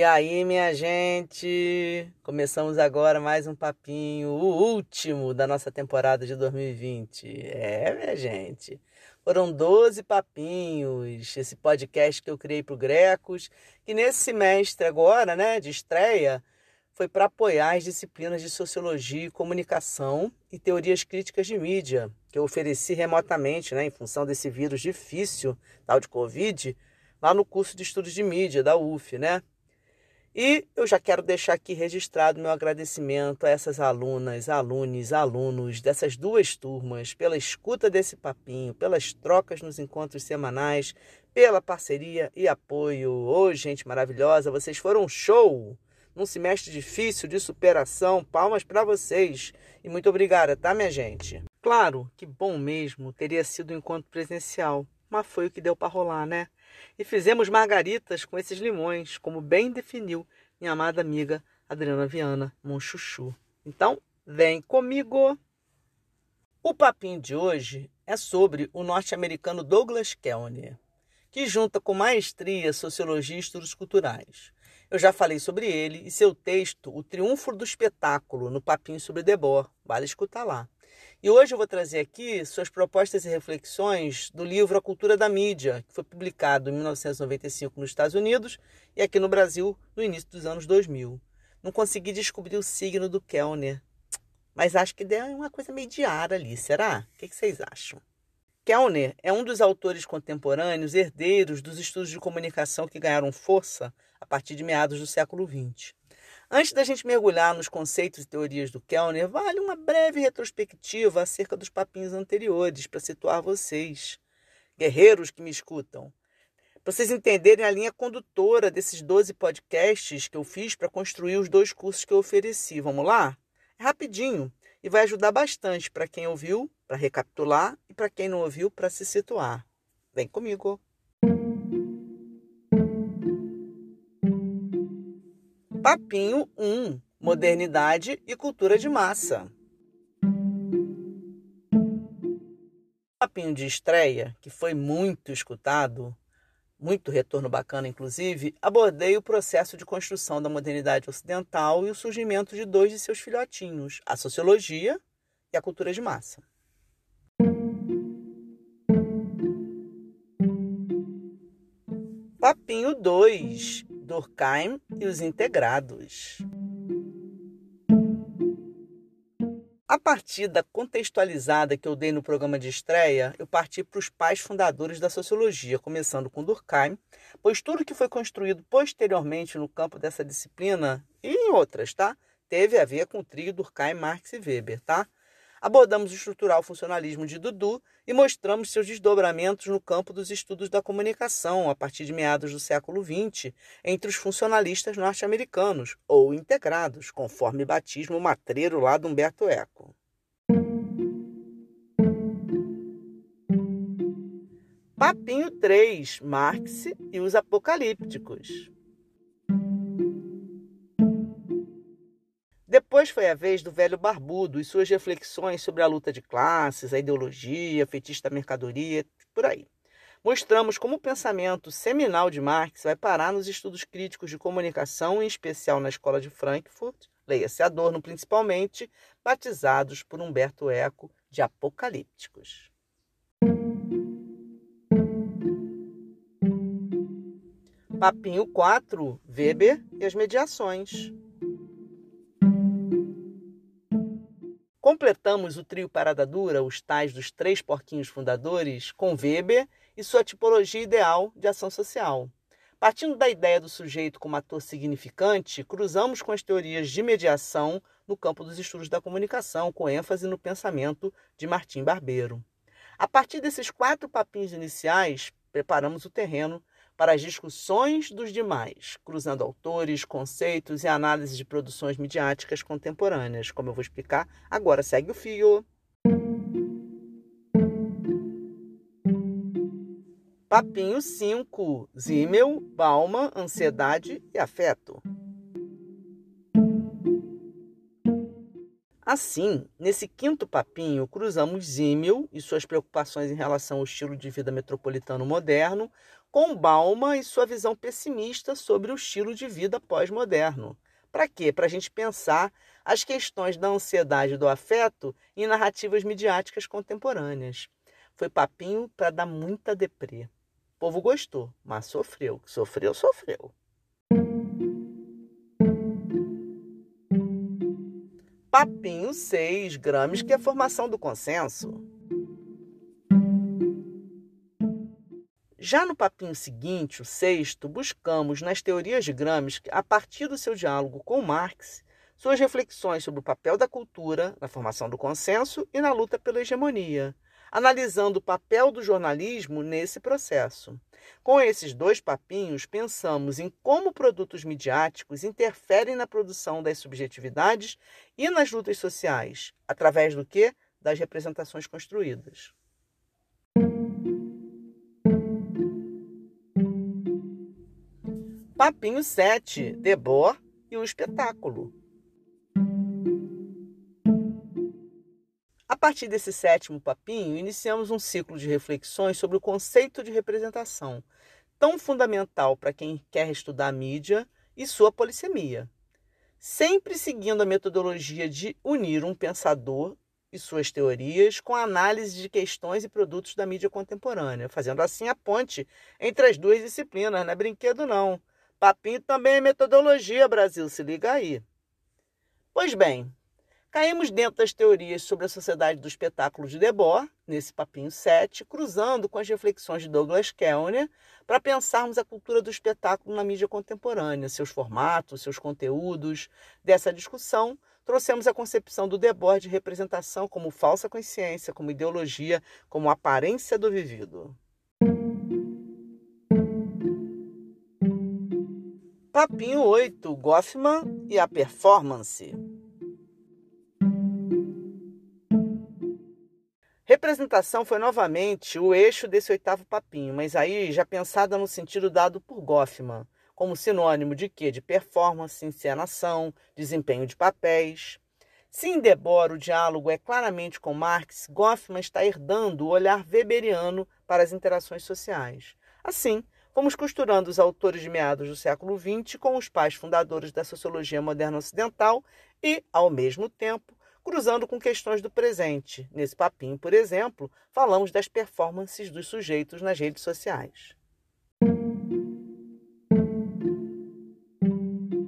E aí, minha gente? Começamos agora mais um papinho, o último da nossa temporada de 2020. É, minha gente. Foram 12 papinhos, esse podcast que eu criei para o Grecos, que nesse semestre agora, né, de estreia, foi para apoiar as disciplinas de Sociologia e Comunicação e Teorias Críticas de Mídia, que eu ofereci remotamente, né, em função desse vírus difícil, tal de Covid, lá no curso de Estudos de Mídia da UF, né? E eu já quero deixar aqui registrado meu agradecimento a essas alunas, alunos, alunos dessas duas turmas pela escuta desse papinho, pelas trocas nos encontros semanais, pela parceria e apoio. Ô, oh, gente maravilhosa, vocês foram show! Num semestre difícil de superação, palmas para vocês. E muito obrigada, tá, minha gente? Claro que bom mesmo teria sido um encontro presencial, mas foi o que deu para rolar, né? E fizemos margaritas com esses limões, como bem definiu minha amada amiga Adriana Viana Monchuchu. Então, vem comigo! O papinho de hoje é sobre o norte-americano Douglas Kellner, que junta com maestria sociologia e estudos culturais. Eu já falei sobre ele e seu texto, O Triunfo do Espetáculo, no Papinho sobre Debord. Vale escutar lá. E hoje eu vou trazer aqui suas propostas e reflexões do livro A Cultura da Mídia, que foi publicado em 1995 nos Estados Unidos e aqui no Brasil no início dos anos 2000. Não consegui descobrir o signo do Kellner, mas acho que deu uma coisa meio diária ali, será? O que vocês acham? Kellner é um dos autores contemporâneos herdeiros dos estudos de comunicação que ganharam força a partir de meados do século XX. Antes da gente mergulhar nos conceitos e teorias do Kellner, vale uma breve retrospectiva acerca dos papinhos anteriores para situar vocês, guerreiros que me escutam, para vocês entenderem a linha condutora desses 12 podcasts que eu fiz para construir os dois cursos que eu ofereci. Vamos lá? É rapidinho e vai ajudar bastante para quem ouviu, para recapitular, e para quem não ouviu, para se situar. Vem comigo! Papinho 1 Modernidade e Cultura de Massa. Papinho de estreia, que foi muito escutado, muito retorno bacana, inclusive, abordei o processo de construção da modernidade ocidental e o surgimento de dois de seus filhotinhos, a sociologia e a cultura de massa. Papinho 2 Durkheim e os integrados. A partir da contextualizada que eu dei no programa de estreia, eu parti para os pais fundadores da sociologia, começando com Durkheim, pois tudo que foi construído posteriormente no campo dessa disciplina e em outras, tá? Teve a ver com o trio Durkheim, Marx e Weber, tá? Abordamos o estrutural funcionalismo de Dudu e mostramos seus desdobramentos no campo dos estudos da comunicação a partir de meados do século XX entre os funcionalistas norte-americanos, ou integrados, conforme batismo matreiro lá do Humberto Eco. Papinho 3, Marx e os apocalípticos. Depois foi a vez do velho barbudo e suas reflexões sobre a luta de classes, a ideologia, fetiche da mercadoria, por aí. Mostramos como o pensamento seminal de Marx vai parar nos estudos críticos de comunicação, em especial na escola de Frankfurt, leia-se Adorno principalmente, batizados por Humberto Eco de apocalípticos. Papinho 4, Weber e as mediações. Completamos o trio Parada Dura, os tais dos três porquinhos fundadores, com Weber e sua tipologia ideal de ação social. Partindo da ideia do sujeito como ator significante, cruzamos com as teorias de mediação no campo dos estudos da comunicação, com ênfase no pensamento de Martim Barbeiro. A partir desses quatro papinhos iniciais, preparamos o terreno para as discussões dos demais, cruzando autores, conceitos e análises de produções midiáticas contemporâneas, como eu vou explicar agora. Segue o fio. Papinho 5: Zimmel, Bauman, Ansiedade e Afeto. Assim, nesse quinto papinho, cruzamos Zimmel e suas preocupações em relação ao estilo de vida metropolitano moderno com Bauman e sua visão pessimista sobre o estilo de vida pós-moderno. Para quê? Para a gente pensar as questões da ansiedade do afeto em narrativas midiáticas contemporâneas. Foi papinho para dar muita deprê povo gostou, mas sofreu. Sofreu, sofreu. Papinho 6, Grames, que é a formação do consenso. Já no papinho seguinte, o sexto, buscamos nas teorias de Gramsci, a partir do seu diálogo com Marx, suas reflexões sobre o papel da cultura na formação do consenso e na luta pela hegemonia, analisando o papel do jornalismo nesse processo. Com esses dois papinhos, pensamos em como produtos midiáticos interferem na produção das subjetividades e nas lutas sociais, através do que? Das representações construídas. Papinho 7, Debord e o espetáculo. partir desse sétimo papinho, iniciamos um ciclo de reflexões sobre o conceito de representação, tão fundamental para quem quer estudar a mídia e sua polissemia. Sempre seguindo a metodologia de unir um pensador e suas teorias com a análise de questões e produtos da mídia contemporânea, fazendo assim a ponte entre as duas disciplinas, não é brinquedo não. Papinho também é metodologia, Brasil, se liga aí. Pois bem, Caímos dentro das teorias sobre a sociedade do espetáculo de Debord, nesse papinho 7, cruzando com as reflexões de Douglas Kellner, para pensarmos a cultura do espetáculo na mídia contemporânea, seus formatos, seus conteúdos. Dessa discussão, trouxemos a concepção do Debord de representação como falsa consciência, como ideologia, como aparência do vivido. Papinho 8, Goffman e a performance. Representação foi novamente o eixo desse oitavo papinho, mas aí já pensada no sentido dado por Goffman, como sinônimo de quê? De performance, encenação, desempenho de papéis. Se em Debord o diálogo é claramente com Marx, Goffman está herdando o olhar weberiano para as interações sociais. Assim, fomos costurando os autores de meados do século XX com os pais fundadores da sociologia moderna ocidental e, ao mesmo tempo, cruzando com questões do presente. Nesse papinho, por exemplo, falamos das performances dos sujeitos nas redes sociais.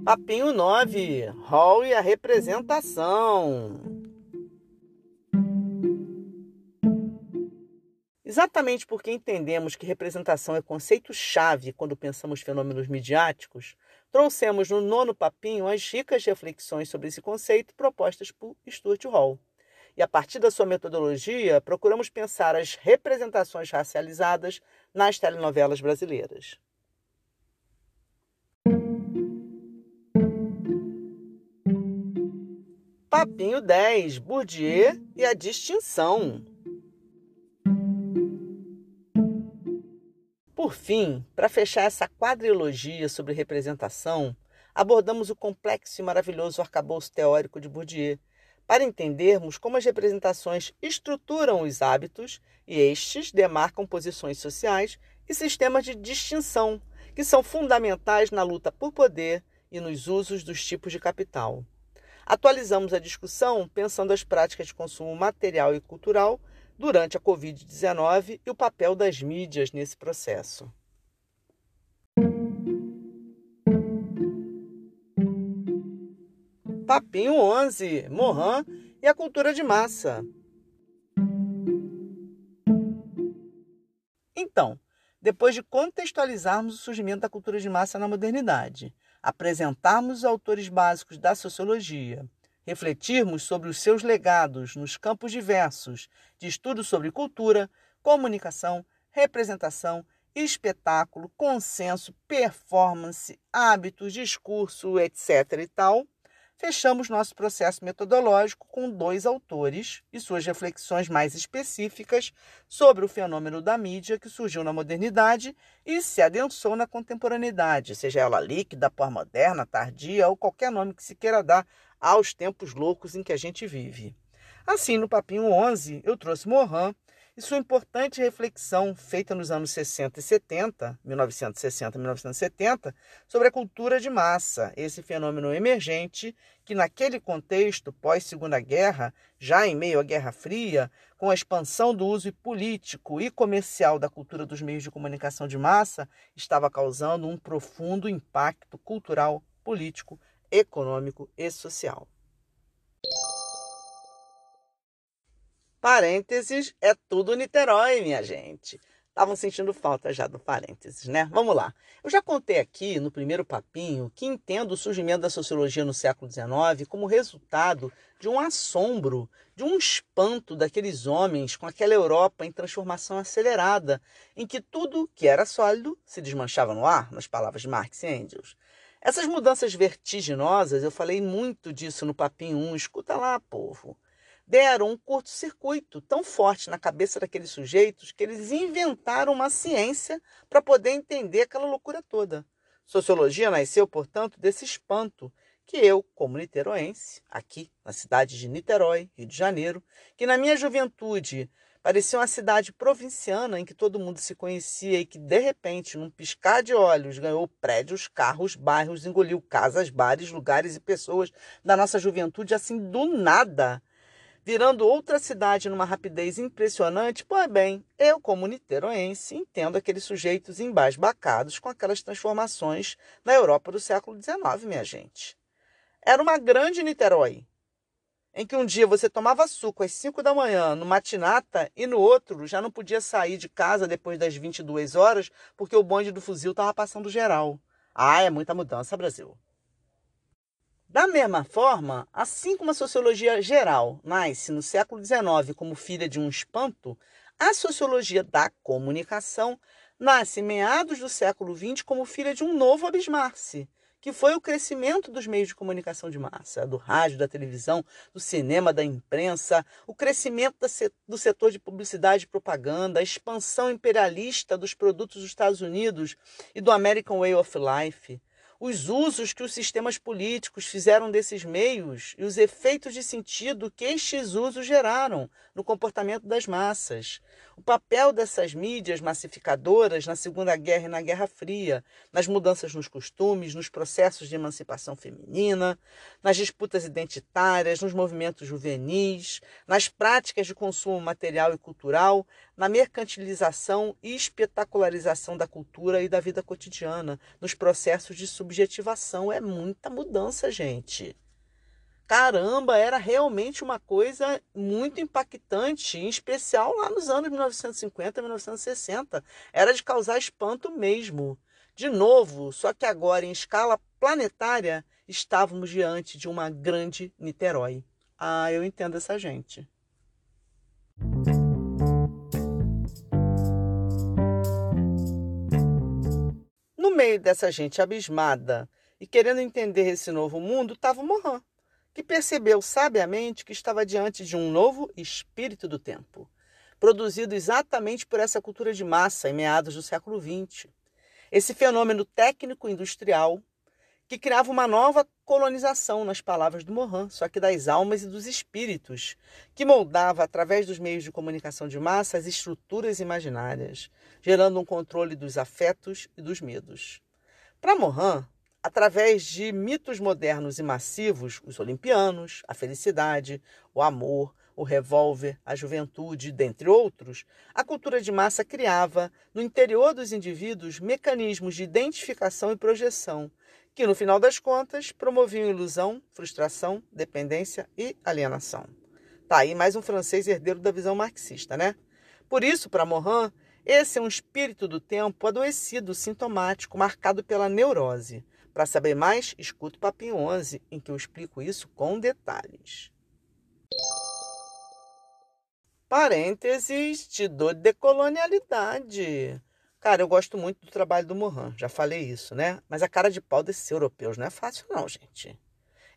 Papinho 9: Hall e a representação. Exatamente porque entendemos que representação é conceito-chave quando pensamos fenômenos midiáticos, trouxemos no nono papinho as ricas reflexões sobre esse conceito propostas por Stuart Hall. E a partir da sua metodologia, procuramos pensar as representações racializadas nas telenovelas brasileiras. Papinho 10: Bourdieu e a distinção. Por fim, para fechar essa quadrilogia sobre representação, abordamos o complexo e maravilhoso arcabouço teórico de Bourdieu, para entendermos como as representações estruturam os hábitos e estes demarcam posições sociais e sistemas de distinção, que são fundamentais na luta por poder e nos usos dos tipos de capital. Atualizamos a discussão pensando as práticas de consumo material e cultural durante a Covid-19 e o papel das mídias nesse processo. Papinho 11, Mohan e a cultura de massa. Então, depois de contextualizarmos o surgimento da cultura de massa na modernidade, apresentarmos os autores básicos da sociologia, refletirmos sobre os seus legados nos campos diversos de estudo sobre cultura, comunicação, representação espetáculo, consenso, performance, hábitos, discurso, etc. e tal, fechamos nosso processo metodológico com dois autores e suas reflexões mais específicas sobre o fenômeno da mídia que surgiu na modernidade e se adensou na contemporaneidade, seja ela líquida, pós-moderna, tardia ou qualquer nome que se queira dar aos tempos loucos em que a gente vive. Assim, no Papinho 11, eu trouxe Morin e sua importante reflexão feita nos anos 60 e 70, 1960 e 1970, sobre a cultura de massa, esse fenômeno emergente que, naquele contexto pós-Segunda Guerra, já em meio à Guerra Fria, com a expansão do uso político e comercial da cultura dos meios de comunicação de massa, estava causando um profundo impacto cultural, político, econômico e social. Parênteses é tudo Niterói, minha gente. Estavam sentindo falta já do parênteses, né? Vamos lá. Eu já contei aqui no primeiro papinho que entendo o surgimento da sociologia no século XIX como resultado de um assombro, de um espanto daqueles homens com aquela Europa em transformação acelerada, em que tudo que era sólido se desmanchava no ar, nas palavras de Marx e Engels. Essas mudanças vertiginosas, eu falei muito disso no papinho 1, escuta lá, povo deram um curto-circuito tão forte na cabeça daqueles sujeitos que eles inventaram uma ciência para poder entender aquela loucura toda. Sociologia nasceu, portanto, desse espanto que eu, como niteroense, aqui na cidade de Niterói, Rio de Janeiro, que na minha juventude parecia uma cidade provinciana em que todo mundo se conhecia e que, de repente, num piscar de olhos, ganhou prédios, carros, bairros, engoliu casas, bares, lugares e pessoas da nossa juventude assim do nada virando outra cidade numa rapidez impressionante, pois bem, eu, como niteroense, entendo aqueles sujeitos embasbacados com aquelas transformações na Europa do século XIX, minha gente. Era uma grande Niterói, em que um dia você tomava suco às 5 da manhã no matinata e no outro já não podia sair de casa depois das 22 horas porque o bonde do fuzil estava passando geral. Ah, é muita mudança, Brasil. Da mesma forma, assim como a sociologia geral nasce no século XIX como filha de um espanto, a sociologia da comunicação nasce em meados do século XX como filha de um novo abismar-se, que foi o crescimento dos meios de comunicação de massa, do rádio, da televisão, do cinema, da imprensa, o crescimento do setor de publicidade e propaganda, a expansão imperialista dos produtos dos Estados Unidos e do American Way of Life os usos que os sistemas políticos fizeram desses meios e os efeitos de sentido que estes usos geraram no comportamento das massas. O papel dessas mídias massificadoras na Segunda Guerra e na Guerra Fria, nas mudanças nos costumes, nos processos de emancipação feminina, nas disputas identitárias, nos movimentos juvenis, nas práticas de consumo material e cultural, na mercantilização e espetacularização da cultura e da vida cotidiana, nos processos de subjetivação. É muita mudança, gente. Caramba, era realmente uma coisa muito impactante, em especial lá nos anos 1950, 1960. Era de causar espanto mesmo. De novo, só que agora em escala planetária, estávamos diante de uma grande Niterói. Ah, eu entendo essa gente. No meio dessa gente abismada e querendo entender esse novo mundo, estava Mohan, que percebeu sabiamente que estava diante de um novo espírito do tempo, produzido exatamente por essa cultura de massa em meados do século XX. Esse fenômeno técnico-industrial que criava uma nova colonização, nas palavras do Mohan, só que das almas e dos espíritos, que moldava, através dos meios de comunicação de massa, as estruturas imaginárias, gerando um controle dos afetos e dos medos. Para Mohan, através de mitos modernos e massivos, os olimpianos, a felicidade, o amor, o revólver, a juventude, dentre outros, a cultura de massa criava, no interior dos indivíduos, mecanismos de identificação e projeção que no final das contas promoviam ilusão, frustração, dependência e alienação. Tá aí mais um francês herdeiro da visão marxista, né? Por isso, para Morin, esse é um espírito do tempo adoecido, sintomático, marcado pela neurose. Para saber mais, escuta o Papinho 11, em que eu explico isso com detalhes. Parênteses, te dou decolonialidade. Cara, eu gosto muito do trabalho do Mohan, já falei isso, né? Mas a cara de pau desses europeus não é fácil, não, gente.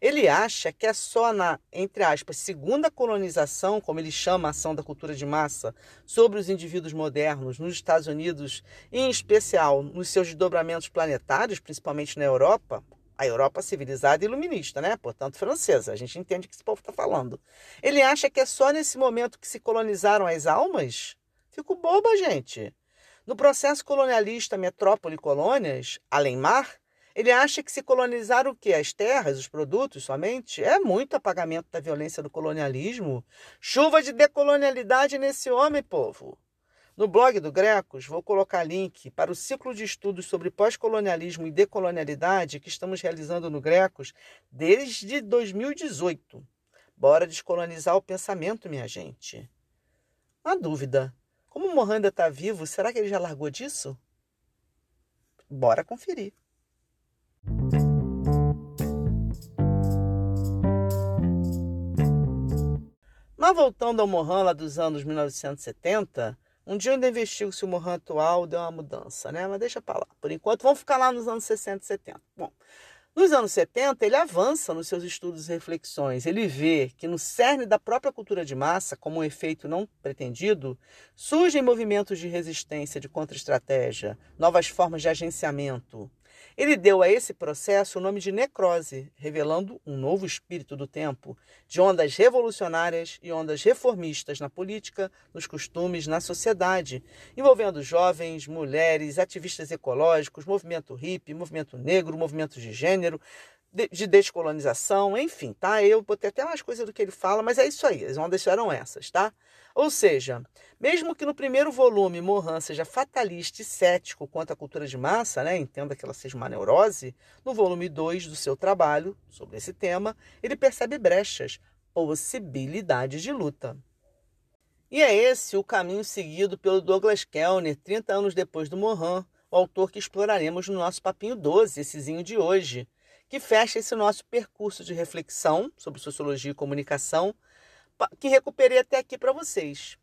Ele acha que é só na, entre aspas, segunda colonização, como ele chama a ação da cultura de massa, sobre os indivíduos modernos nos Estados Unidos, e em especial nos seus desdobramentos planetários, principalmente na Europa, a Europa civilizada e iluminista, né? Portanto, francesa. A gente entende o que esse povo está falando. Ele acha que é só nesse momento que se colonizaram as almas? Fico boba, gente. No processo colonialista Metrópole Colônias, além mar, ele acha que se colonizar o quê? As terras, os produtos somente? É muito apagamento da violência do colonialismo. Chuva de decolonialidade nesse homem, povo. No blog do Grecos, vou colocar link para o ciclo de estudos sobre pós-colonialismo e decolonialidade que estamos realizando no Grecos desde 2018. Bora descolonizar o pensamento, minha gente. Uma dúvida: como o Mohan está vivo, será que ele já largou disso? Bora conferir. Mas voltando ao Mohan lá dos anos 1970, um dia ainda investigo se o Mohan atual deu uma mudança, né? Mas deixa para lá. Por enquanto, vamos ficar lá nos anos 60 e 70. Bom, nos anos 70, ele avança nos seus estudos e reflexões. Ele vê que no cerne da própria cultura de massa, como um efeito não pretendido, surgem movimentos de resistência, de contra-estratégia, novas formas de agenciamento. Ele deu a esse processo o nome de necrose, revelando um novo espírito do tempo, de ondas revolucionárias e ondas reformistas na política, nos costumes, na sociedade, envolvendo jovens, mulheres, ativistas ecológicos, movimento hippie, movimento negro, movimento de gênero, de descolonização, enfim, tá? Eu botei até mais coisas do que ele fala, mas é isso aí, as ondas eram essas, tá? Ou seja, mesmo que no primeiro volume Mohan seja fatalista e cético quanto à cultura de massa, né, entenda que ela seja uma neurose, no volume 2 do seu trabalho sobre esse tema, ele percebe brechas, possibilidades de luta. E é esse o caminho seguido pelo Douglas Kellner 30 anos depois do Mohan, o autor que exploraremos no nosso Papinho 12, essezinho de hoje, que fecha esse nosso percurso de reflexão sobre sociologia e comunicação que recuperei até aqui para vocês.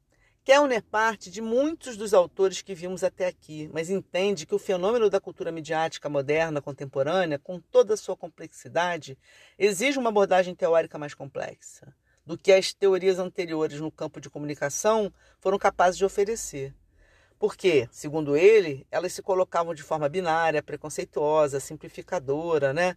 Kellner parte de muitos dos autores que vimos até aqui, mas entende que o fenômeno da cultura midiática moderna contemporânea, com toda a sua complexidade, exige uma abordagem teórica mais complexa do que as teorias anteriores no campo de comunicação foram capazes de oferecer. Porque, segundo ele, elas se colocavam de forma binária, preconceituosa, simplificadora, né?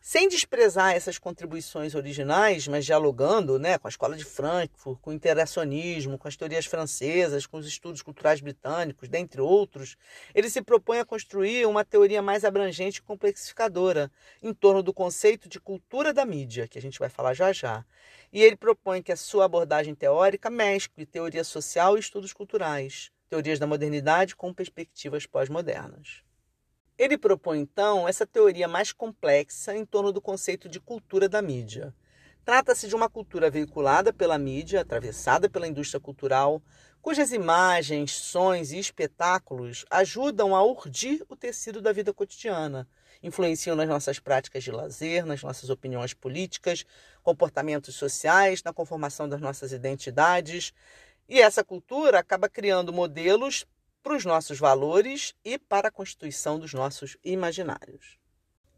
sem desprezar essas contribuições originais, mas dialogando né, com a escola de Frankfurt, com o interacionismo, com as teorias francesas, com os estudos culturais britânicos, dentre outros, ele se propõe a construir uma teoria mais abrangente e complexificadora em torno do conceito de cultura da mídia, que a gente vai falar já já. E ele propõe que a sua abordagem teórica mescle teoria social e estudos culturais, teorias da modernidade com perspectivas pós-modernas. Ele propõe então essa teoria mais complexa em torno do conceito de cultura da mídia. Trata-se de uma cultura veiculada pela mídia, atravessada pela indústria cultural, cujas imagens, sons e espetáculos ajudam a urdir o tecido da vida cotidiana, influenciam nas nossas práticas de lazer, nas nossas opiniões políticas, comportamentos sociais, na conformação das nossas identidades. E essa cultura acaba criando modelos para os nossos valores e para a constituição dos nossos imaginários.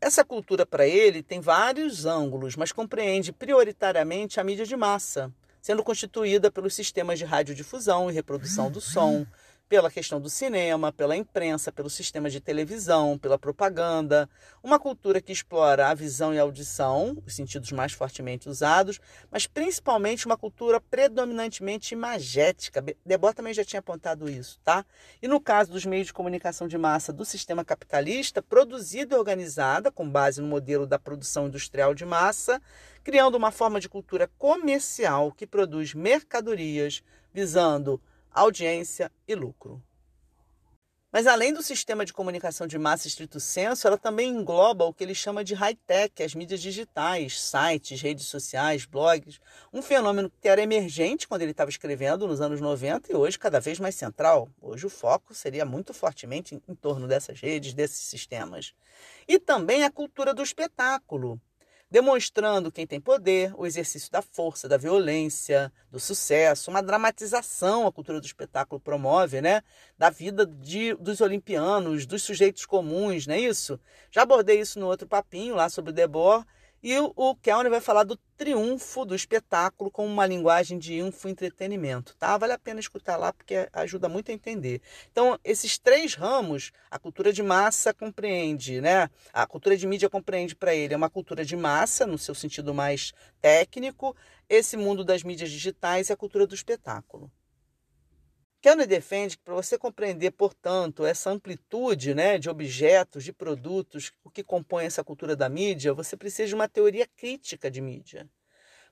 Essa cultura, para ele, tem vários ângulos, mas compreende prioritariamente a mídia de massa, sendo constituída pelos sistemas de radiodifusão e reprodução do som, pela questão do cinema, pela imprensa, pelo sistema de televisão, pela propaganda, uma cultura que explora a visão e a audição, os sentidos mais fortemente usados, mas principalmente uma cultura predominantemente imagética. Debord também já tinha apontado isso, tá? E no caso dos meios de comunicação de massa do sistema capitalista, produzida e organizada com base no modelo da produção industrial de massa, criando uma forma de cultura comercial que produz mercadorias visando audiência e lucro. Mas além do sistema de comunicação de massa estrito senso, ela também engloba o que ele chama de high-tech, as mídias digitais, sites, redes sociais, blogs, um fenômeno que era emergente quando ele estava escrevendo nos anos 90 e hoje cada vez mais central. Hoje o foco seria muito fortemente em torno dessas redes, desses sistemas. E também a cultura do espetáculo, demonstrando quem tem poder, o exercício da força, da violência, do sucesso, uma dramatização a cultura do espetáculo promove, né? Da vida de, dos olimpianos, dos sujeitos comuns, não é isso? Já abordei isso no outro papinho lá sobre o Debord e o, Kelner vai falar do triunfo do espetáculo com uma linguagem de info-entretenimento, tá? Vale a pena escutar lá porque ajuda muito a entender. Então, esses três ramos, a cultura de massa compreende, né? A cultura de mídia compreende para ele é uma cultura de massa, no seu sentido mais técnico, esse mundo das mídias digitais e a cultura do espetáculo. Kellner defende que para você compreender, portanto, essa amplitude né, de objetos, de produtos, o que compõe essa cultura da mídia, você precisa de uma teoria crítica de mídia.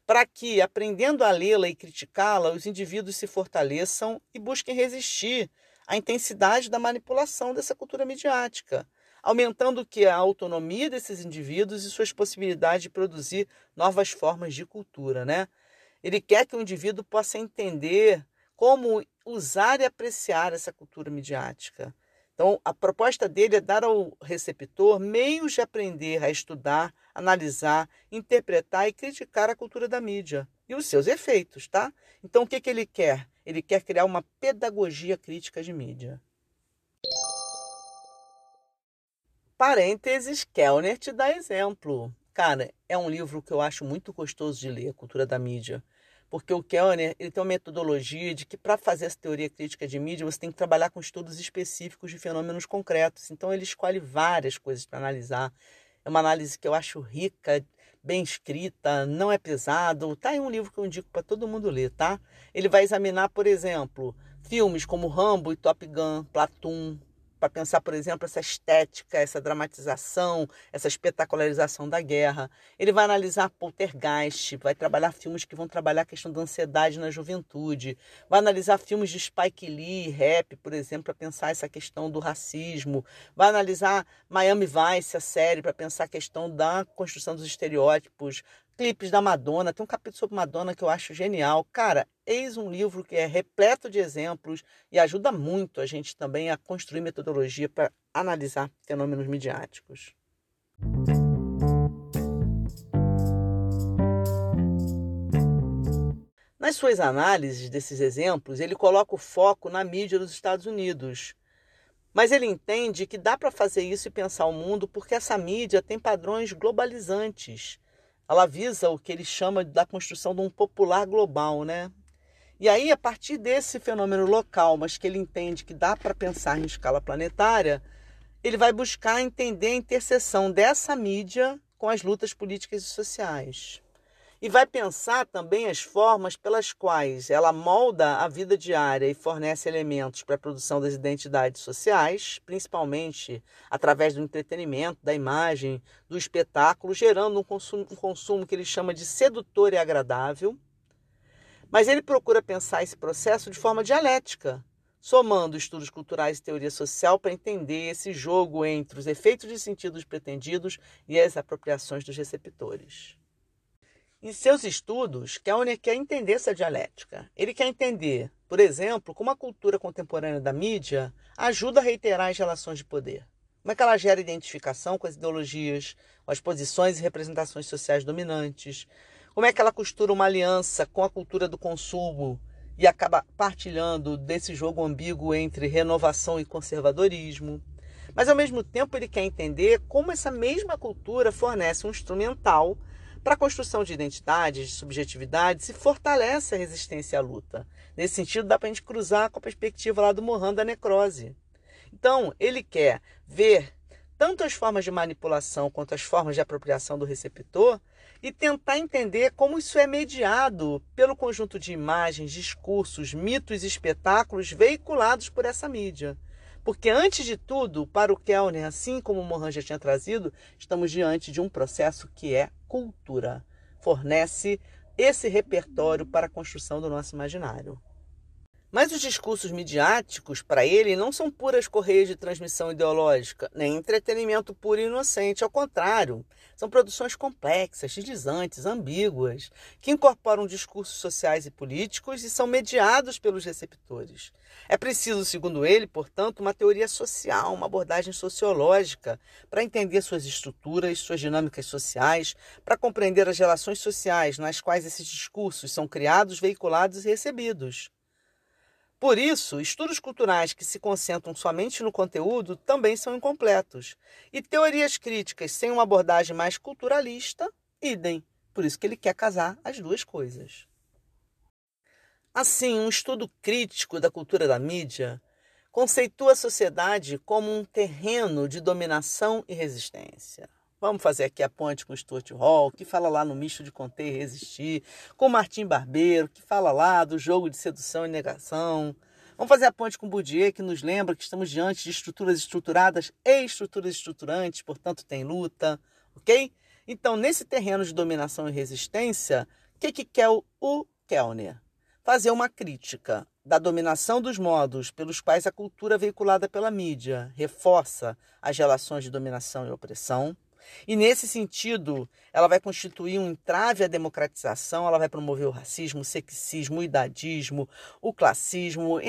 Para que, aprendendo a lê-la e criticá-la, os indivíduos se fortaleçam e busquem resistir à intensidade da manipulação dessa cultura midiática, aumentando que a autonomia desses indivíduos e suas possibilidades de produzir novas formas de cultura. Né? Ele quer que o indivíduo possa entender como usar e apreciar essa cultura midiática. Então, a proposta dele é dar ao receptor meios de aprender a estudar, analisar, interpretar e criticar a cultura da mídia e os seus efeitos, tá? Então, o que, que ele quer? Ele quer criar uma pedagogia crítica de mídia. Parênteses, Kellner te dá exemplo. Cara, é um livro que eu acho muito gostoso de ler, Cultura da Mídia porque o Kellner ele tem uma metodologia de que para fazer essa teoria crítica de mídia você tem que trabalhar com estudos específicos de fenômenos concretos. Então ele escolhe várias coisas para analisar. É uma análise que eu acho rica, bem escrita, não é pesado. Tá aí um livro que eu indico para todo mundo ler, tá? Ele vai examinar, por exemplo, filmes como Rambo e Top Gun, Platoon, para pensar, por exemplo, essa estética, essa dramatização, essa espetacularização da guerra. Ele vai analisar Poltergeist, vai trabalhar filmes que vão trabalhar a questão da ansiedade na juventude, vai analisar filmes de Spike Lee, rap, por exemplo, para pensar essa questão do racismo, vai analisar Miami Vice, a série, para pensar a questão da construção dos estereótipos, clipes da Madonna, tem um capítulo sobre Madonna que eu acho genial. Cara, eis um livro que é repleto de exemplos e ajuda muito a gente também a construir metodologia para analisar fenômenos midiáticos. Nas suas análises desses exemplos, ele coloca o foco na mídia dos Estados Unidos. Mas ele entende que dá para fazer isso e pensar o mundo porque essa mídia tem padrões globalizantes ela visa o que ele chama da construção de um popular global, né? E aí, a partir desse fenômeno local, mas que ele entende que dá para pensar em escala planetária, ele vai buscar entender a interseção dessa mídia com as lutas políticas e sociais e vai pensar também as formas pelas quais ela molda a vida diária e fornece elementos para a produção das identidades sociais, principalmente através do entretenimento, da imagem, do espetáculo, gerando um consumo, um consumo que ele chama de sedutor e agradável. Mas ele procura pensar esse processo de forma dialética, somando estudos culturais e teoria social para entender esse jogo entre os efeitos de sentidos pretendidos e as apropriações dos receptores. Em seus estudos, Kellner quer entender essa dialética. Ele quer entender, por exemplo, como a cultura contemporânea da mídia ajuda a reiterar as relações de poder. Como é que ela gera identificação com as ideologias, com as posições e representações sociais dominantes. Como é que ela costura uma aliança com a cultura do consumo e acaba partilhando desse jogo ambíguo entre renovação e conservadorismo. Mas ao mesmo tempo ele quer entender como essa mesma cultura fornece um instrumental para a construção de identidades, de subjetividades, e fortalece a resistência à luta. Nesse sentido, dá para a gente cruzar com a perspectiva lá do Mohan da necrose. Então, ele quer ver tanto as formas de manipulação quanto as formas de apropriação do receptor e tentar entender como isso é mediado pelo conjunto de imagens, discursos, mitos e espetáculos veiculados por essa mídia. Porque, antes de tudo, para o Kellner, assim como o Mohan já tinha trazido, estamos diante de um processo que é cultura. Fornece esse repertório para a construção do nosso imaginário. Mas os discursos midiáticos, para ele, não são puras correias de transmissão ideológica, nem entretenimento puro e inocente. Ao contrário, são produções complexas, deslizantes, ambíguas, que incorporam discursos sociais e políticos e são mediados pelos receptores. É preciso, segundo ele, portanto, uma teoria social, uma abordagem sociológica, para entender suas estruturas, suas dinâmicas sociais, para compreender as relações sociais nas quais esses discursos são criados, veiculados e recebidos. Por isso, estudos culturais que se concentram somente no conteúdo também são incompletos. E teorias críticas sem uma abordagem mais culturalista, idem. Por isso que ele quer casar as duas coisas. Assim, um estudo crítico da cultura da mídia conceitua a sociedade como um terreno de dominação e resistência. Vamos fazer aqui a ponte com Stuart Hall, que fala lá no Misto de Conter e Resistir, com Martim Barbeiro, que fala lá do jogo de sedução e negação. Vamos fazer a ponte com Bourdieu, que nos lembra que estamos diante de estruturas estruturadas e estruturas estruturantes, portanto tem luta, ok? Então, nesse terreno de dominação e resistência, o que, que quer o, o Kellner? Fazer uma crítica da dominação dos modos pelos quais a cultura veiculada pela mídia reforça as relações de dominação e opressão, e nesse sentido, ela vai constituir um entrave à democratização, ela vai promover o racismo, o sexismo, o idadismo, o classismo,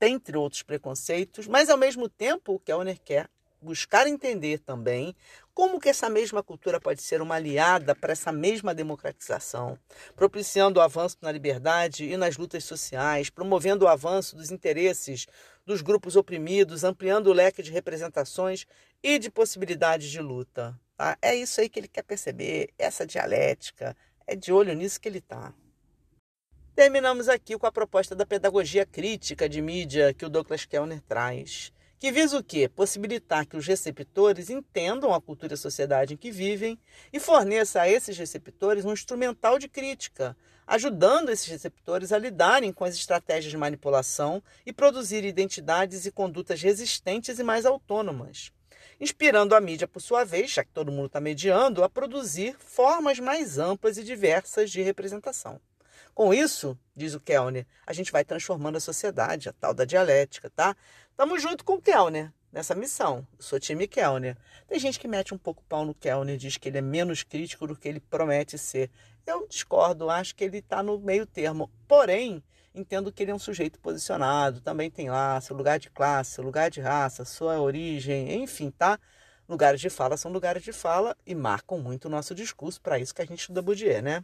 entre outros preconceitos, mas ao mesmo tempo o Kellner quer buscar entender também como que essa mesma cultura pode ser uma aliada para essa mesma democratização, propiciando o avanço na liberdade e nas lutas sociais, promovendo o avanço dos interesses dos grupos oprimidos, ampliando o leque de representações e de possibilidades de luta. Tá? É isso aí que ele quer perceber, essa dialética, é de olho nisso que ele está. Terminamos aqui com a proposta da pedagogia crítica de mídia que o Douglas Kellner traz, que visa o quê? Possibilitar que os receptores entendam a cultura e a sociedade em que vivem e forneça a esses receptores um instrumental de crítica, ajudando esses receptores a lidarem com as estratégias de manipulação e produzir identidades e condutas resistentes e mais autônomas inspirando a mídia, por sua vez, já que todo mundo está mediando, a produzir formas mais amplas e diversas de representação. Com isso, diz o Kellner, a gente vai transformando a sociedade, a tal da dialética, tá? Estamos junto com o Kellner nessa missão. Eu sou time Kellner. Tem gente que mete um pouco pau no Kellner, diz que ele é menos crítico do que ele promete ser. Eu discordo, acho que ele está no meio termo. Porém, entendo que ele é um sujeito posicionado, também tem lá seu lugar de classe, seu lugar de raça, sua origem, enfim, tá? Lugares de fala são lugares de fala e marcam muito o nosso discurso, para isso que a gente estuda Bourdieu, né?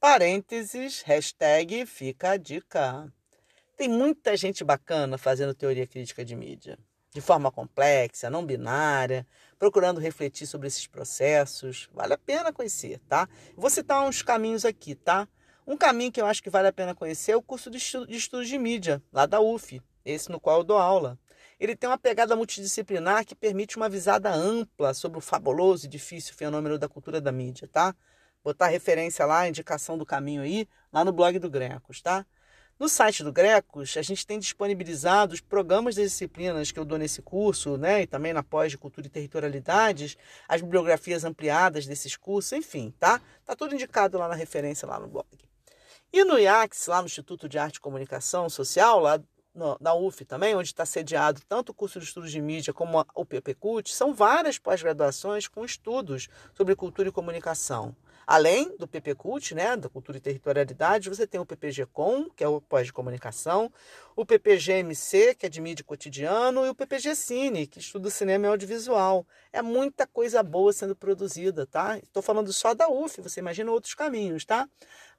Parênteses, hashtag fica a dica. Tem muita gente bacana fazendo teoria crítica de mídia, de forma complexa, não binária, procurando refletir sobre esses processos. Vale a pena conhecer, tá? Vou citar uns caminhos aqui, tá? Um caminho que eu acho que vale a pena conhecer é o curso de, de estudos de mídia, lá da UF, esse no qual eu dou aula. Ele tem uma pegada multidisciplinar que permite uma visada ampla sobre o fabuloso e difícil fenômeno da cultura da mídia, tá? Botar referência lá, indicação do caminho aí, lá no blog do Grecos, tá? No site do Grecos, a gente tem disponibilizado os programas das disciplinas que eu dou nesse curso, né? E também na pós de Cultura e Territorialidades, as bibliografias ampliadas desses cursos, enfim, tá? Tá tudo indicado lá na referência lá no blog. E no IACS, lá no Instituto de Arte e Comunicação Social, lá na UF também, onde está sediado tanto o curso de estudos de mídia como o PPCUT, são várias pós-graduações com estudos sobre cultura e comunicação. Além do PPCult, né, da cultura e territorialidade, você tem o PPG-Com, que é o pós de comunicação, o PPG-MC, que é de mídia cotidiano, e o PPG-Cine, que estuda cinema e audiovisual. É muita coisa boa sendo produzida, tá? Estou falando só da UF, você imagina outros caminhos, tá?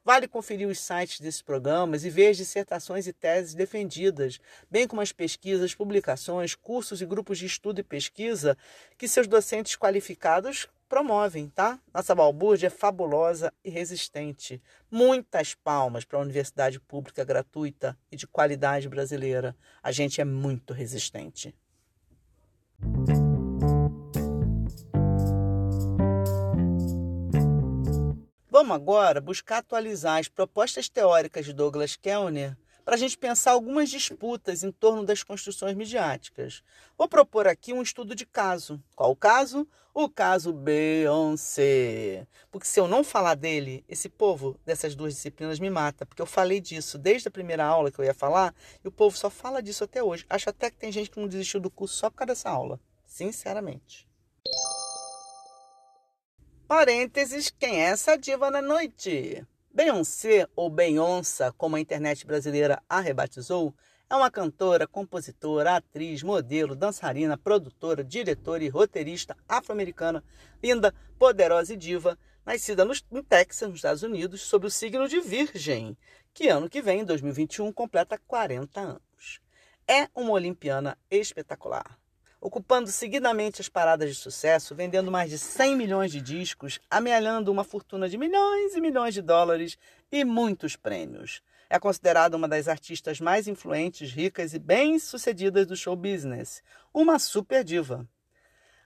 Vale conferir os sites desses programas e ver as dissertações e teses defendidas, bem como as pesquisas, publicações, cursos e grupos de estudo e pesquisa que seus docentes qualificados promovem, tá? Nossa balbúrdia é fabulosa e resistente. Muitas palmas para a universidade pública gratuita e de qualidade brasileira. A gente é muito resistente. Vamos agora buscar atualizar as propostas teóricas de Douglas Kellner para a gente pensar algumas disputas em torno das construções midiáticas. Vou propor aqui um estudo de caso. Qual o caso? O caso Beyoncé. Porque se eu não falar dele, esse povo dessas duas disciplinas me mata. Porque eu falei disso desde a primeira aula que eu ia falar e o povo só fala disso até hoje. Acho até que tem gente que não desistiu do curso só por causa dessa aula. Sinceramente. Parênteses, quem é essa diva na noite? Beyoncé, ou Beyoncé, como a internet brasileira a rebatizou, é uma cantora, compositora, atriz, modelo, dançarina, produtora, diretora e roteirista afro-americana, linda, poderosa e diva, nascida no, no Texas, nos Estados Unidos, sob o signo de Virgem, que ano que vem, 2021, completa 40 anos. É uma olimpiana espetacular ocupando seguidamente as paradas de sucesso, vendendo mais de 100 milhões de discos, amealhando uma fortuna de milhões e milhões de dólares e muitos prêmios. É considerada uma das artistas mais influentes, ricas e bem-sucedidas do show business, uma super diva.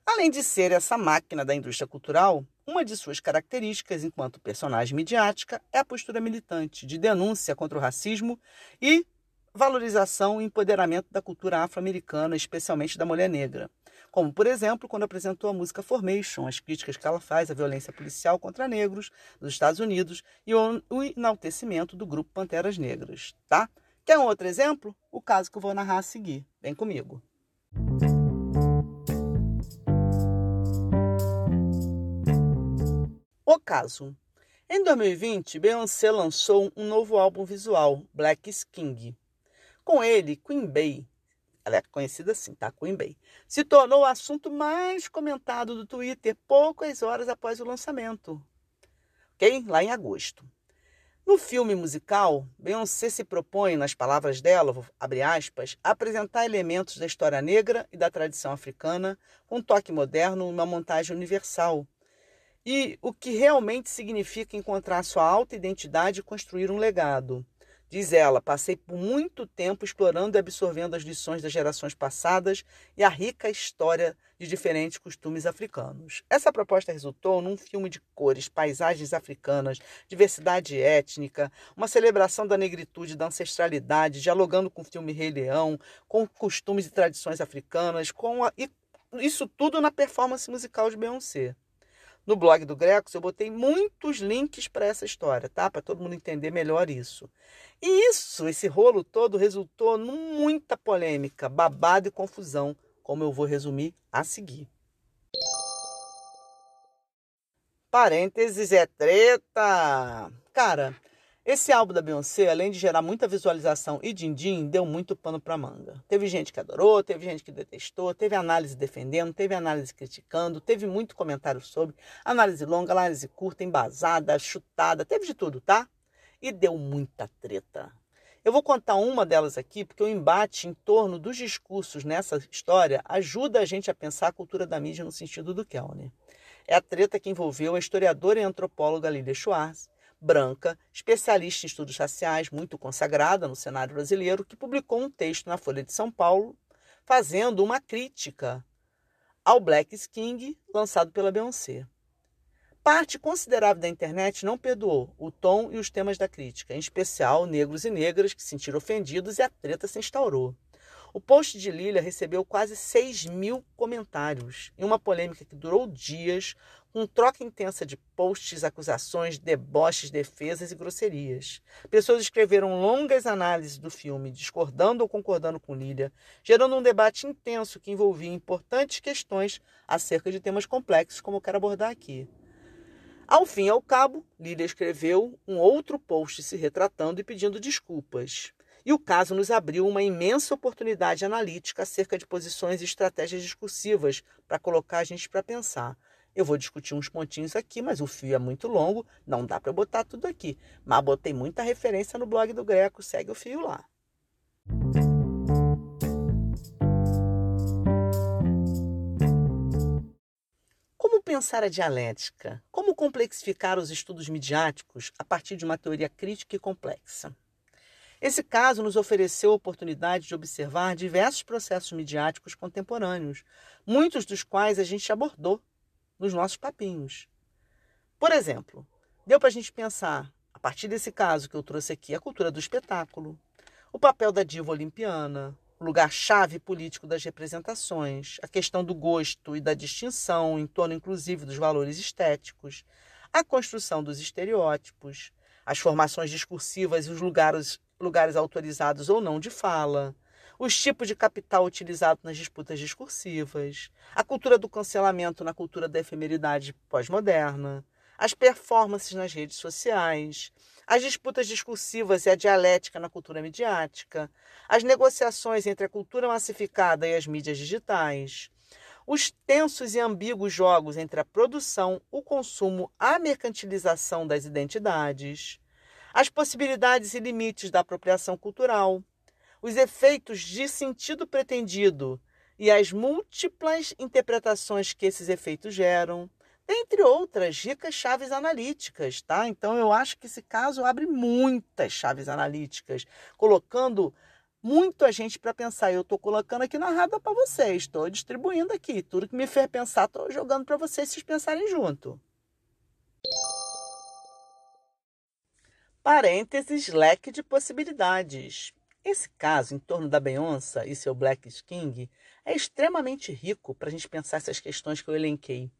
Além de ser essa máquina da indústria cultural, uma de suas características enquanto personagem midiática é a postura militante de denúncia contra o racismo e valorização e empoderamento da cultura afro-americana, especialmente da mulher negra. Como, por exemplo, quando apresentou a música Formation, as críticas que ela faz à violência policial contra negros dos Estados Unidos e o enaltecimento do grupo Panteras Negras, tá? Quer um outro exemplo? O caso que eu vou narrar a seguir. Vem comigo. O caso. Em 2020, Beyoncé lançou um novo álbum visual, Black King. Com ele, Queen Bey, ela é conhecida assim, tá? Queen Bey, se tornou o assunto mais comentado do Twitter poucas horas após o lançamento, ok? Lá em agosto. No filme musical, Beyoncé se propõe, nas palavras dela, abre aspas, apresentar elementos da história negra e da tradição africana com um toque moderno uma montagem universal. E o que realmente significa encontrar sua alta identidade e construir um legado. Diz ela: passei por muito tempo explorando e absorvendo as lições das gerações passadas e a rica história de diferentes costumes africanos. Essa proposta resultou num filme de cores, paisagens africanas, diversidade étnica, uma celebração da negritude, da ancestralidade, dialogando com o filme Rei Leão, com costumes e tradições africanas, com a, e isso tudo na performance musical de Beyoncé. No blog do Grecos eu botei muitos links para essa história, tá? Para todo mundo entender melhor isso. E isso, esse rolo todo resultou em muita polêmica, babado e confusão, como eu vou resumir a seguir. Parênteses é treta. Cara, esse álbum da Beyoncé, além de gerar muita visualização e din-din, deu muito pano para manga. Teve gente que adorou, teve gente que detestou, teve análise defendendo, teve análise criticando, teve muito comentário sobre, análise longa, análise curta, embasada, chutada, teve de tudo, tá? E deu muita treta. Eu vou contar uma delas aqui, porque o embate em torno dos discursos nessa história ajuda a gente a pensar a cultura da mídia no sentido do Kellner. É a treta que envolveu a historiadora e antropóloga Lilia Schwartz, branca, especialista em estudos raciais, muito consagrada no cenário brasileiro, que publicou um texto na Folha de São Paulo fazendo uma crítica ao Black King lançado pela Beyoncé. Parte considerável da internet não perdoou o tom e os temas da crítica, em especial negros e negras que se sentiram ofendidos e a treta se instaurou. O post de Lilia recebeu quase 6 mil comentários em uma polêmica que durou dias, com troca intensa de posts, acusações, deboches, defesas e grosserias. Pessoas escreveram longas análises do filme, discordando ou concordando com Lilia, gerando um debate intenso que envolvia importantes questões acerca de temas complexos, como eu quero abordar aqui. Ao fim e ao cabo, Lilia escreveu um outro post se retratando e pedindo desculpas. E o caso nos abriu uma imensa oportunidade analítica acerca de posições e estratégias discursivas para colocar a gente para pensar. Eu vou discutir uns pontinhos aqui, mas o fio é muito longo, não dá para botar tudo aqui. Mas botei muita referência no blog do Greco, segue o fio lá. Como pensar a dialética? Como complexificar os estudos midiáticos a partir de uma teoria crítica e complexa? Esse caso nos ofereceu a oportunidade de observar diversos processos midiáticos contemporâneos, muitos dos quais a gente abordou nos nossos papinhos. Por exemplo, deu para a gente pensar, a partir desse caso que eu trouxe aqui, a cultura do espetáculo, o papel da diva olimpiana, o lugar-chave político das representações, a questão do gosto e da distinção em torno, inclusive, dos valores estéticos, a construção dos estereótipos, as formações discursivas e os lugares, lugares autorizados ou não de fala, os tipos de capital utilizado nas disputas discursivas, a cultura do cancelamento na cultura da efemeridade pós-moderna, as performances nas redes sociais, as disputas discursivas e a dialética na cultura midiática, as negociações entre a cultura massificada e as mídias digitais, os tensos e ambíguos jogos entre a produção, o consumo, a mercantilização das identidades, as possibilidades e limites da apropriação cultural, os efeitos de sentido pretendido e as múltiplas interpretações que esses efeitos geram, entre outras ricas chaves analíticas, tá? Então eu acho que esse caso abre muitas chaves analíticas, colocando muito a gente para pensar. Eu estou colocando aqui na roda para vocês, estou distribuindo aqui. Tudo que me fez pensar, estou jogando para vocês, vocês pensarem junto. Parênteses, leque de possibilidades. Esse caso em torno da Beyoncé e seu Black King é extremamente rico para a gente pensar essas questões que eu elenquei.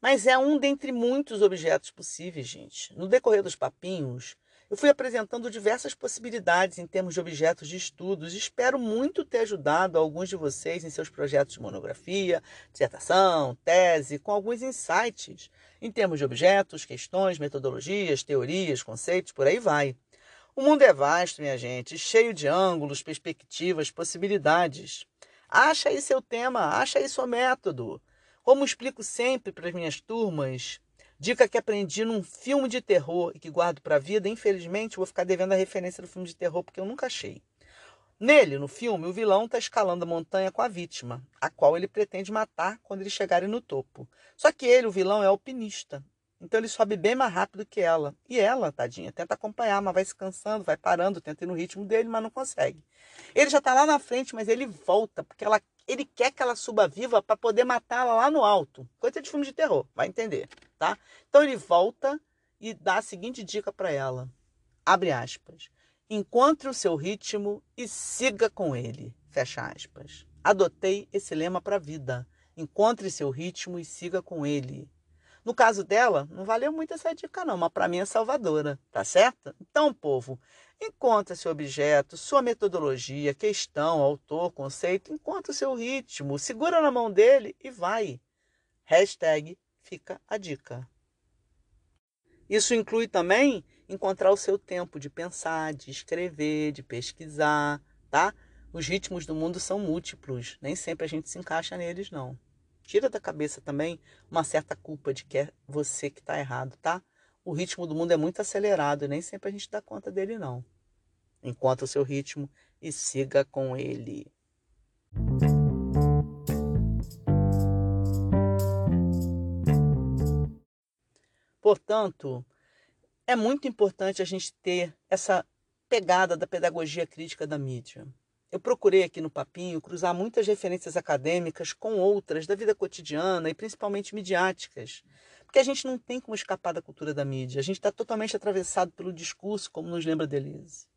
Mas é um dentre muitos objetos possíveis, gente. No decorrer dos papinhos, eu fui apresentando diversas possibilidades em termos de objetos de estudos espero muito ter ajudado alguns de vocês em seus projetos de monografia, dissertação, tese, com alguns insights em termos de objetos, questões, metodologias, teorias, conceitos, por aí vai. O mundo é vasto, minha gente, cheio de ângulos, perspectivas, possibilidades. Acha aí seu tema, acha aí seu método. Como explico sempre para as minhas turmas, dica que aprendi num filme de terror e que guardo para a vida, infelizmente vou ficar devendo a referência do filme de terror porque eu nunca achei. Nele, no filme, o vilão está escalando a montanha com a vítima, a qual ele pretende matar quando eles chegarem no topo. Só que ele, o vilão, é alpinista. Então ele sobe bem mais rápido que ela. E ela, tadinha, tenta acompanhar, mas vai se cansando, vai parando, tenta ir no ritmo dele, mas não consegue. Ele já está lá na frente, mas ele volta, porque ela, ele quer que ela suba viva para poder matá-la lá no alto. Coisa de filme de terror, vai entender, tá? Então ele volta e dá a seguinte dica para ela. Abre aspas. Encontre o seu ritmo e siga com ele. Fecha aspas. Adotei esse lema para a vida. Encontre seu ritmo e siga com ele. No caso dela, não valeu muito essa dica não, mas para mim é salvadora, tá certo? Então, povo, encontra seu objeto, sua metodologia, questão, autor, conceito, encontra o seu ritmo, segura na mão dele e vai. Hashtag fica a dica. Isso inclui também encontrar o seu tempo de pensar, de escrever, de pesquisar, tá? Os ritmos do mundo são múltiplos, nem sempre a gente se encaixa neles, não. Tira da cabeça também uma certa culpa de que é você que está errado, tá? O ritmo do mundo é muito acelerado nem sempre a gente dá conta dele, não. Encontre o seu ritmo e siga com ele. Portanto, é muito importante a gente ter essa pegada da pedagogia crítica da mídia. Eu procurei aqui no Papinho cruzar muitas referências acadêmicas com outras da vida cotidiana e principalmente midiáticas. Porque a gente não tem como escapar da cultura da mídia. A gente está totalmente atravessado pelo discurso, como nos lembra Deleuze.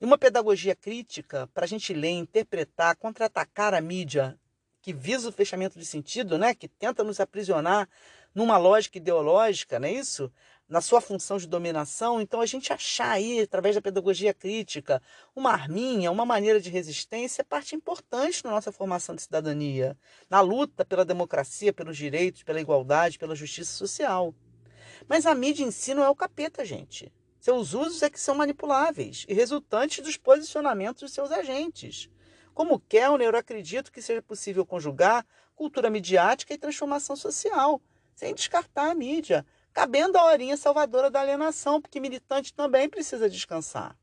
E uma pedagogia crítica para a gente ler, interpretar, contra-atacar a mídia que visa o fechamento de sentido, né? que tenta nos aprisionar numa lógica ideológica, não é isso? na sua função de dominação. Então, a gente achar aí, através da pedagogia crítica, uma arminha, uma maneira de resistência é parte importante na nossa formação de cidadania, na luta pela democracia, pelos direitos, pela igualdade, pela justiça social. Mas a mídia em si não é o capeta, gente. Seus usos é que são manipuláveis e resultantes dos posicionamentos dos seus agentes. Como Kellner, eu acredito que seja possível conjugar cultura midiática e transformação social, sem descartar a mídia, cabendo a horinha salvadora da alienação, porque militante também precisa descansar.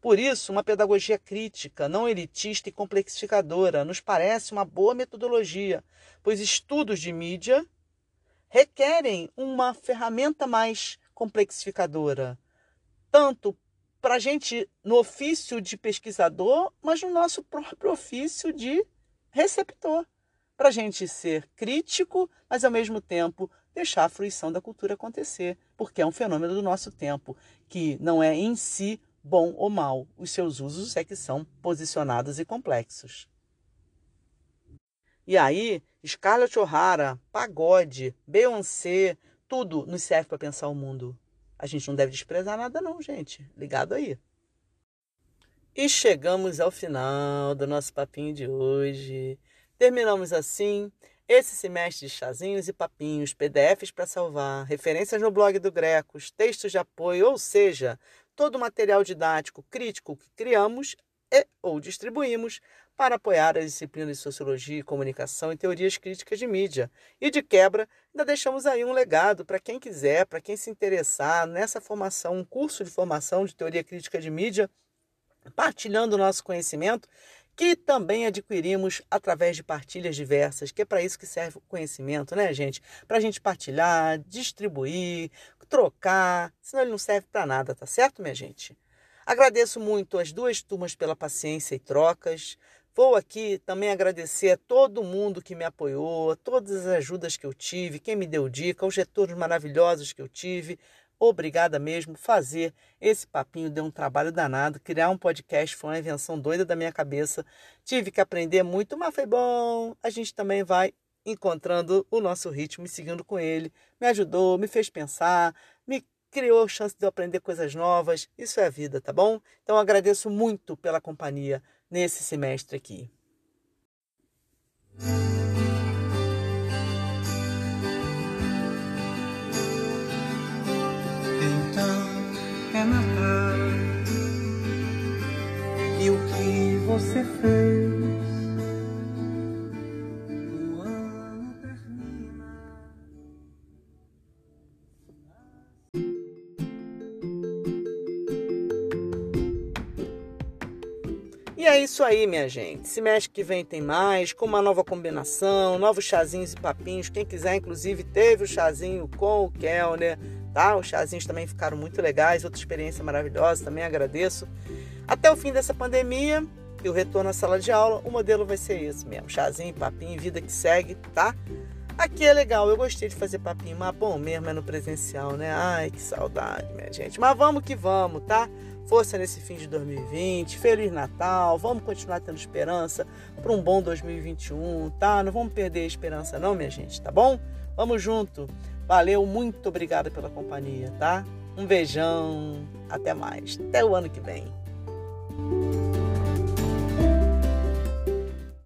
Por isso, uma pedagogia crítica, não elitista e complexificadora nos parece uma boa metodologia, pois estudos de mídia requerem uma ferramenta mais complexificadora, tanto para a gente no ofício de pesquisador, mas no nosso próprio ofício de receptor, para a gente ser crítico, mas ao mesmo tempo deixar a fruição da cultura acontecer, porque é um fenômeno do nosso tempo, que não é em si bom ou mal. Os seus usos é que são posicionados e complexos. E aí, Scarlett O'Hara, pagode, Beyoncé, tudo nos serve para pensar o mundo. A gente não deve desprezar nada não, gente. Ligado aí. E chegamos ao final do nosso papinho de hoje. Terminamos assim esse semestre de chazinhos e papinhos, PDFs para salvar, referências no blog do Grecos, textos de apoio, ou seja, todo o material didático crítico que criamos e ou distribuímos para apoiar as disciplinas de Sociologia, Comunicação e Teorias Críticas de Mídia. E de quebra, ainda deixamos aí um legado para quem quiser, para quem se interessar nessa formação, um curso de formação de Teoria Crítica de Mídia, partilhando o nosso conhecimento que também adquirimos através de partilhas diversas, que é para isso que serve o conhecimento, né, gente? Para a gente partilhar, distribuir, trocar, senão ele não serve para nada, tá certo, minha gente? Agradeço muito as duas turmas pela paciência e trocas. Vou aqui também agradecer a todo mundo que me apoiou, a todas as ajudas que eu tive, quem me deu dica, os retornos maravilhosos que eu tive, obrigada mesmo. Fazer esse papinho deu um trabalho danado. Criar um podcast foi uma invenção doida da minha cabeça. Tive que aprender muito, mas foi bom. A gente também vai encontrando o nosso ritmo e seguindo com ele. Me ajudou, me fez pensar, me criou chance de eu aprender coisas novas. Isso é a vida, tá bom? Então agradeço muito pela companhia nesse semestre aqui. é Natal. E o que você fez? E é isso aí, minha gente. Semestre que vem tem mais, com uma nova combinação, novos chazinhos e papinhos. Quem quiser, inclusive, teve o chazinho com o Kellner tá? Os chazinhos também ficaram muito legais, outra experiência maravilhosa, também agradeço. Até o fim dessa pandemia e o retorno à sala de aula, o modelo vai ser esse mesmo, chazinho, papinho, vida que segue, tá? Aqui é legal, eu gostei de fazer papinho, mas bom mesmo é no presencial, né? Ai, que saudade, minha gente. Mas vamos que vamos, tá? Força nesse fim de 2020, Feliz Natal, vamos continuar tendo esperança para um bom 2021, tá? Não vamos perder a esperança não, minha gente, tá bom? Vamos junto. Valeu, muito obrigada pela companhia, tá? Um beijão, até mais. Até o ano que vem.